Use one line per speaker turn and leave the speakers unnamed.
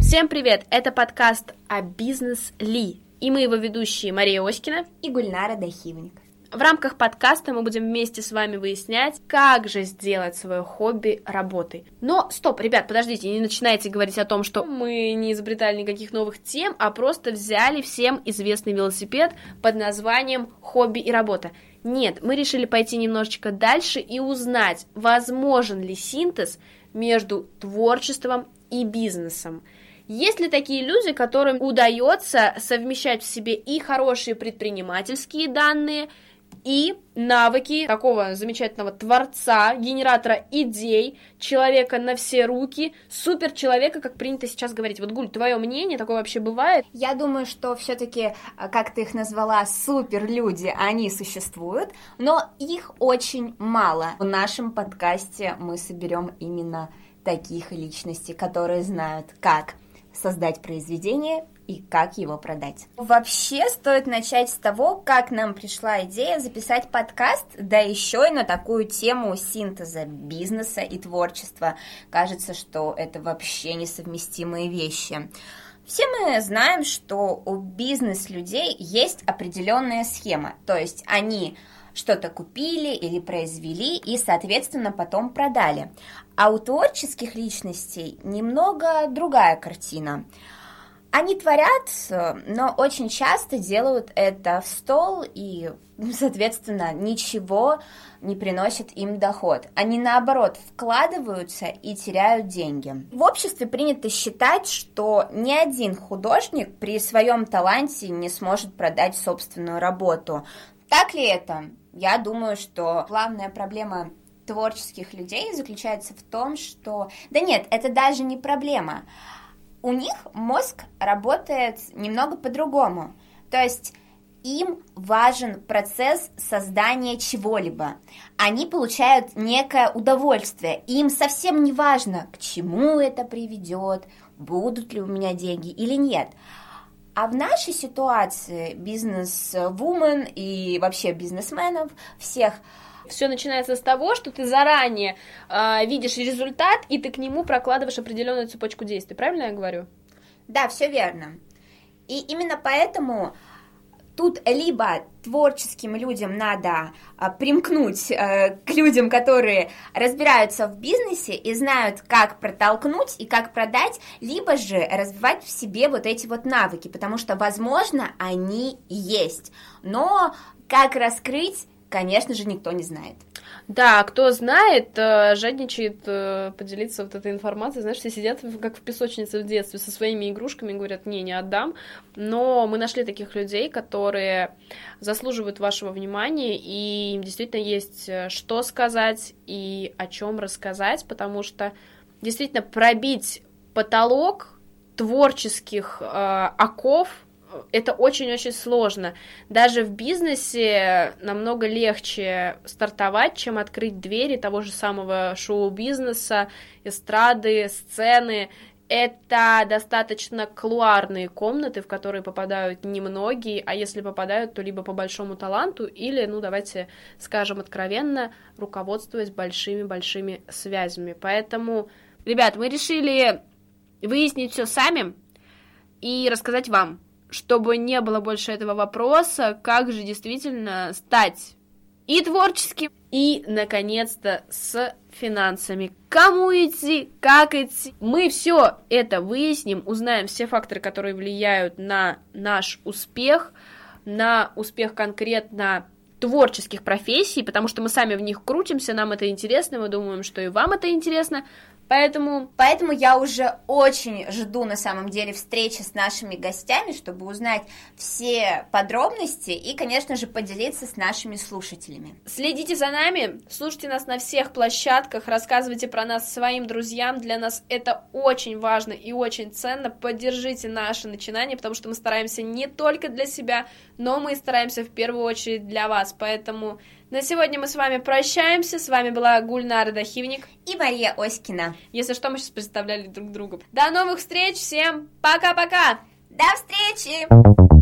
Всем привет! Это подкаст о бизнес Ли. И мы его ведущие Мария Оськина
и Гульнара Дахивник.
В рамках подкаста мы будем вместе с вами выяснять, как же сделать свое хобби работой. Но стоп, ребят, подождите, не начинайте говорить о том, что мы не изобретали никаких новых тем, а просто взяли всем известный велосипед под названием «Хобби и работа». Нет, мы решили пойти немножечко дальше и узнать, возможен ли синтез между творчеством и бизнесом. Есть ли такие люди, которым удается совмещать в себе и хорошие предпринимательские данные, и навыки такого замечательного творца, генератора идей, человека на все руки, супер человека, как принято сейчас говорить. Вот, Гуль, твое мнение, такое вообще бывает?
Я думаю, что все-таки, а, как ты их назвала, супер люди, они существуют, но их очень мало. В нашем подкасте мы соберем именно таких личностей, которые знают, как создать произведение и как его продать. Вообще стоит начать с того, как нам пришла идея записать подкаст, да еще и на такую тему синтеза бизнеса и творчества. Кажется, что это вообще несовместимые вещи. Все мы знаем, что у бизнес-людей есть определенная схема, то есть они что-то купили или произвели и, соответственно, потом продали. А у творческих личностей немного другая картина – они творят, но очень часто делают это в стол и, соответственно, ничего не приносит им доход. Они, наоборот, вкладываются и теряют деньги. В обществе принято считать, что ни один художник при своем таланте не сможет продать собственную работу. Так ли это? Я думаю, что главная проблема творческих людей заключается в том, что... Да нет, это даже не проблема у них мозг работает немного по-другому. То есть им важен процесс создания чего-либо. Они получают некое удовольствие. Им совсем не важно, к чему это приведет, будут ли у меня деньги или нет. А в нашей ситуации бизнес-вумен и вообще бизнесменов всех –
все начинается с того, что ты заранее э, видишь результат, и ты к нему прокладываешь определенную цепочку действий. Правильно я говорю?
Да, все верно. И именно поэтому тут либо творческим людям надо а, примкнуть а, к людям, которые разбираются в бизнесе и знают, как протолкнуть и как продать, либо же развивать в себе вот эти вот навыки, потому что, возможно, они есть. Но как раскрыть конечно же, никто не знает.
Да, кто знает, э, жадничает э, поделиться вот этой информацией. Знаешь, все сидят как в песочнице в детстве со своими игрушками и говорят, не, не отдам. Но мы нашли таких людей, которые заслуживают вашего внимания, и им действительно есть э, что сказать и о чем рассказать, потому что действительно пробить потолок творческих э, оков это очень-очень сложно. Даже в бизнесе намного легче стартовать, чем открыть двери того же самого шоу-бизнеса, эстрады, сцены. Это достаточно клуарные комнаты, в которые попадают немногие, а если попадают, то либо по большому таланту, или, ну, давайте скажем откровенно, руководствуясь большими-большими связями. Поэтому, ребят, мы решили выяснить все сами и рассказать вам, чтобы не было больше этого вопроса, как же действительно стать и творческим, и, наконец-то, с финансами. Кому идти, как идти. Мы все это выясним, узнаем все факторы, которые влияют на наш успех, на успех конкретно творческих профессий, потому что мы сами в них крутимся, нам это интересно, мы думаем, что и вам это интересно, Поэтому,
поэтому я уже очень жду на самом деле встречи с нашими гостями, чтобы узнать все подробности и, конечно же, поделиться с нашими слушателями.
Следите за нами, слушайте нас на всех площадках, рассказывайте про нас своим друзьям. Для нас это очень важно и очень ценно. Поддержите наше начинание, потому что мы стараемся не только для себя, но мы стараемся в первую очередь для вас. Поэтому на сегодня мы с вами прощаемся. С вами была Гульнара Дахивник
и Мария Оськина.
Если что, мы сейчас представляли друг друга. До новых встреч. Всем пока-пока.
До встречи.